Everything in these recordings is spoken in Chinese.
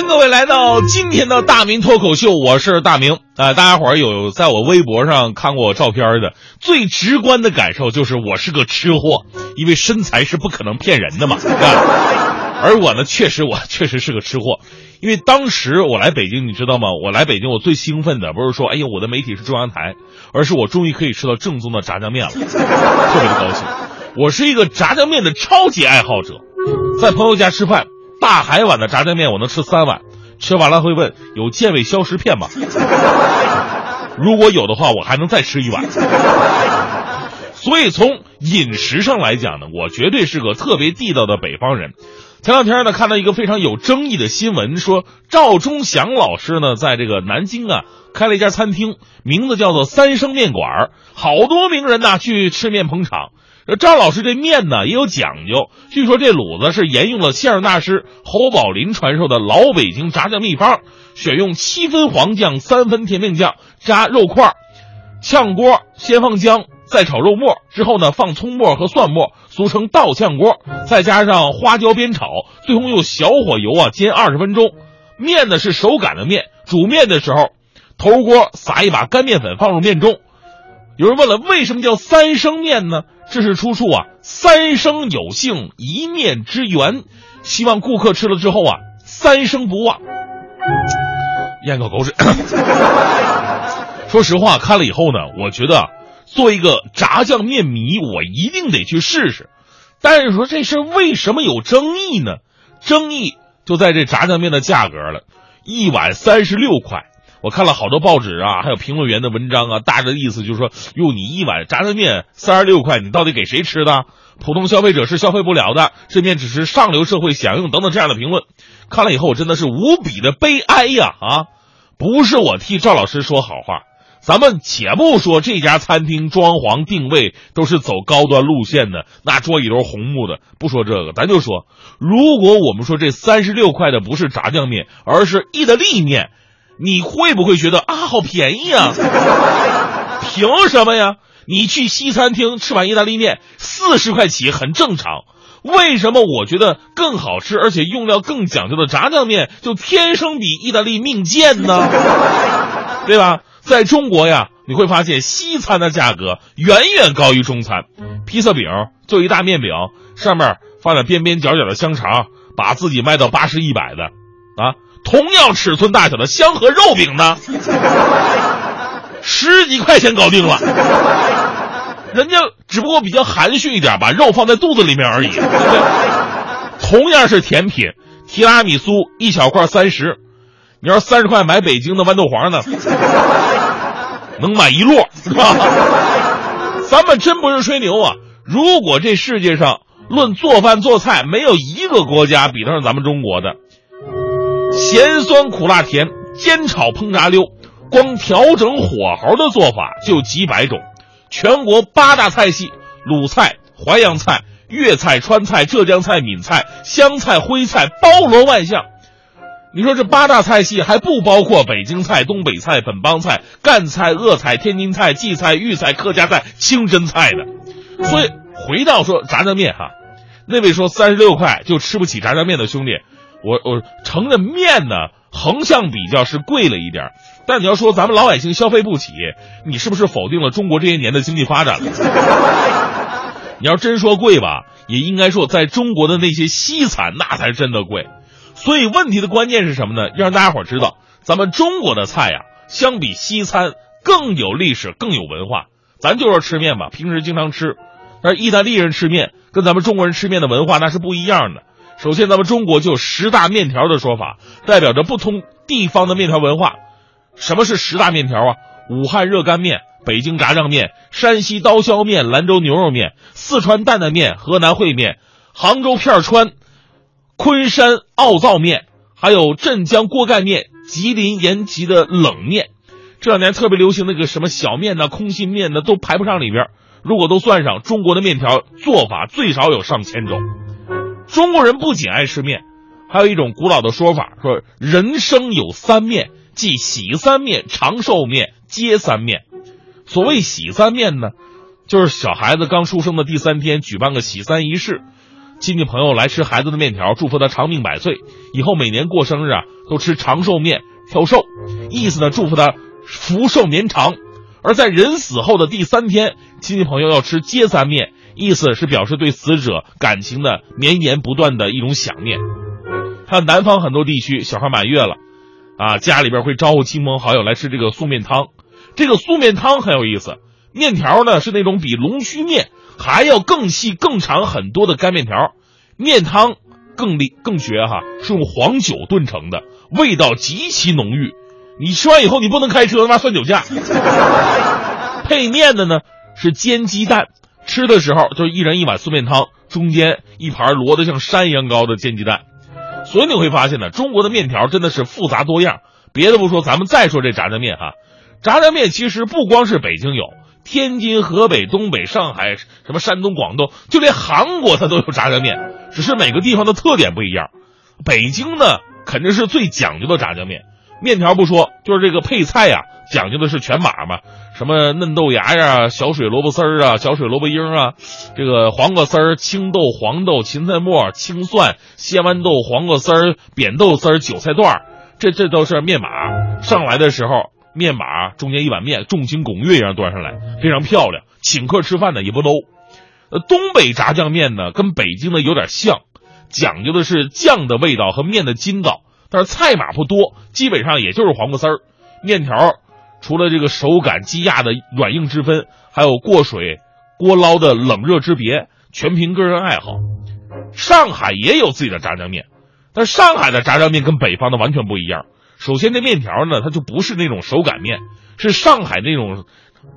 欢迎各位来到今天的大明脱口秀，我是大明。啊、大家伙儿有在我微博上看过我照片的，最直观的感受就是我是个吃货，因为身材是不可能骗人的嘛。啊、而我呢，确实我确实是个吃货，因为当时我来北京，你知道吗？我来北京，我最兴奋的不是说，哎呀，我的媒体是中央台，而是我终于可以吃到正宗的炸酱面了，特别的高兴。我是一个炸酱面的超级爱好者，在朋友家吃饭。大海碗的炸酱面我能吃三碗，吃完了会问有健胃消食片吗？如果有的话，我还能再吃一碗。所以从饮食上来讲呢，我绝对是个特别地道的北方人。前两天呢，看到一个非常有争议的新闻，说赵忠祥老师呢，在这个南京啊开了一家餐厅，名字叫做三生面馆，好多名人呐去吃面捧场。赵老师这面呢也有讲究，据说这卤子是沿用了相声大师侯宝林传授的老北京炸酱秘方，选用七分黄酱、三分甜面酱炸肉块，炝锅先放姜，再炒肉末，之后呢放葱末和蒜末，俗称倒炝锅，再加上花椒煸炒，最后用小火油啊煎二十分钟。面呢是手擀的面，煮面的时候，头锅撒一把干面粉放入面中。有人问了，为什么叫三生面呢？这是出处啊，三生有幸，一面之缘，希望顾客吃了之后啊，三生不忘。咽口口水。说实话，看了以后呢，我觉得做一个炸酱面迷，我一定得去试试。但是说这事为什么有争议呢？争议就在这炸酱面的价格了，一碗三十六块。我看了好多报纸啊，还有评论员的文章啊，大致的意思就是说，哟，你一碗炸酱面三十六块，你到底给谁吃的？普通消费者是消费不了的，这面只是上流社会享用等等这样的评论。看了以后，我真的是无比的悲哀呀！啊，不是我替赵老师说好话，咱们且不说这家餐厅装潢定位都是走高端路线的，那桌椅都是红木的，不说这个，咱就说，如果我们说这三十六块的不是炸酱面，而是意大利面。你会不会觉得啊，好便宜啊？凭什么呀？你去西餐厅吃碗意大利面，四十块起很正常。为什么我觉得更好吃，而且用料更讲究的炸酱面就天生比意大利命贱呢？对吧？在中国呀，你会发现西餐的价格远远高于中餐。披萨饼就一大面饼，上面放点边边角角的香肠，把自己卖到八十一百的，啊。同样尺寸大小的香河肉饼呢，十几块钱搞定了。人家只不过比较含蓄一点，把肉放在肚子里面而已？同样是甜品，提拉米苏一小块三十，你要三十块买北京的豌豆黄呢，能买一摞，是吧？咱们真不是吹牛啊！如果这世界上论做饭做菜，没有一个国家比得上咱们中国的。咸酸苦辣甜，煎炒烹炸溜，光调整火候的做法就几百种。全国八大菜系：鲁菜、淮扬菜、粤菜、川菜、浙江菜、闽菜、湘菜、徽菜，包罗万象。你说这八大菜系还不包括北京菜、东北菜、本帮菜、赣菜、鄂菜、天津菜、荠菜、豫菜、客家菜、清真菜的。所以回到说炸酱面哈，那位说三十六块就吃不起炸酱面的兄弟。我我承认面呢，横向比较是贵了一点，但你要说咱们老百姓消费不起，你是不是否定了中国这些年的经济发展了？你要真说贵吧，也应该说在中国的那些西餐那才是真的贵。所以问题的关键是什么呢？要让大家伙知道，咱们中国的菜呀，相比西餐更有历史，更有文化。咱就说吃面吧，平时经常吃，但是意大利人吃面跟咱们中国人吃面的文化那是不一样的。首先，咱们中国就十大面条的说法，代表着不同地方的面条文化。什么是十大面条啊？武汉热干面、北京炸酱面、山西刀削面、兰州牛肉面、四川担担面、河南烩面、杭州片儿川、昆山奥灶面，还有镇江锅盖面、吉林延吉的冷面。这两年特别流行那个什么小面呢、空心面呢，都排不上里边。如果都算上，中国的面条做法最少有上千种。中国人不仅爱吃面，还有一种古老的说法，说人生有三面，即喜三面、长寿面、接三面。所谓喜三面呢，就是小孩子刚出生的第三天举办个喜三仪式，亲戚朋友来吃孩子的面条，祝福他长命百岁，以后每年过生日啊都吃长寿面挑寿，意思呢祝福他福寿绵长。而在人死后的第三天，亲戚朋友要吃接三面，意思是表示对死者感情的绵延不断的一种想念。还有南方很多地区，小孩满月了，啊，家里边会招呼亲朋好友来吃这个素面汤。这个素面汤很有意思，面条呢是那种比龙须面还要更细更长很多的干面条，面汤更厉更绝哈，是用黄酒炖成的，味道极其浓郁。你吃完以后，你不能开车，他妈算酒驾。配面的呢是煎鸡蛋，吃的时候就一人一碗素面汤，中间一盘摞得像山一样高的煎鸡蛋。所以你会发现呢，中国的面条真的是复杂多样。别的不说，咱们再说这炸酱面哈，炸酱面其实不光是北京有，天津、河北、东北、上海、什么山东、广东，就连韩国它都有炸酱面，只是每个地方的特点不一样。北京呢肯定是最讲究的炸酱面。面条不说，就是这个配菜呀，讲究的是全码嘛，什么嫩豆芽呀、小水萝卜丝儿啊、小水萝卜缨啊，这个黄瓜丝儿、青豆、黄豆、芹菜末、青蒜、鲜豌豆、黄瓜丝儿、扁豆丝儿、韭菜段儿，这这都是面码。上来的时候，面码中间一碗面，众星拱月一样端上来，非常漂亮。请客吃饭呢也不 low。呃，东北炸酱面呢跟北京的有点像，讲究的是酱的味道和面的筋道。但是菜码不多，基本上也就是黄瓜丝儿、面条，除了这个手感鸡压的软硬之分，还有过水、锅捞的冷热之别，全凭个人爱好。上海也有自己的炸酱面，但上海的炸酱面跟北方的完全不一样。首先，这面条呢，它就不是那种手擀面，是上海那种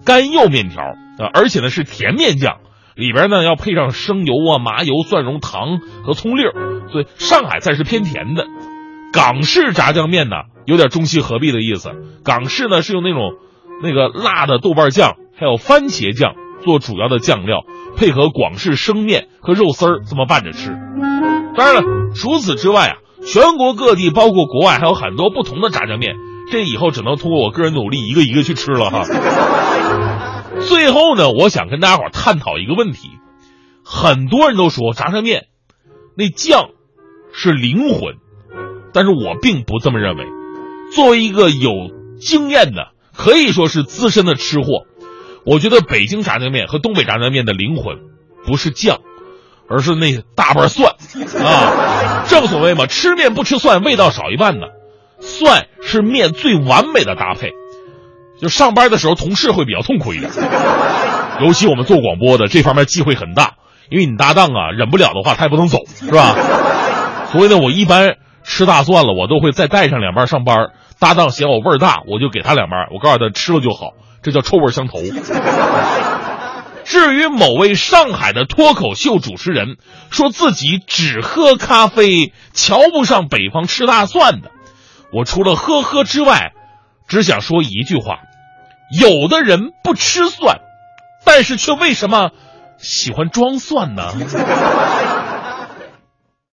干肉面条啊，而且呢是甜面酱，里边呢要配上生油啊、麻油、蒜蓉、糖和葱粒儿，所以上海菜是偏甜的。港式炸酱面呢，有点中西合璧的意思。港式呢是用那种那个辣的豆瓣酱，还有番茄酱做主要的酱料，配合广式生面和肉丝儿这么拌着吃。当然了，除此之外啊，全国各地包括国外还有很多不同的炸酱面，这以后只能通过我个人努力一个一个去吃了哈。最后呢，我想跟大家伙探讨一个问题：很多人都说炸酱面那酱是灵魂。但是我并不这么认为。作为一个有经验的，可以说是资深的吃货，我觉得北京炸酱面和东北炸酱面的灵魂，不是酱，而是那大瓣蒜啊。正所谓嘛，吃面不吃蒜，味道少一半呢。蒜是面最完美的搭配。就上班的时候，同事会比较痛苦一点，尤其我们做广播的，这方面忌讳很大，因为你搭档啊忍不了的话，他也不能走，是吧？所以呢，我一般。吃大蒜了，我都会再带上两瓣上班。搭档嫌我味儿大，我就给他两瓣。我告诉他吃了就好，这叫臭味相投。至于某位上海的脱口秀主持人说自己只喝咖啡，瞧不上北方吃大蒜的，我除了呵呵之外，只想说一句话：有的人不吃蒜，但是却为什么喜欢装蒜呢？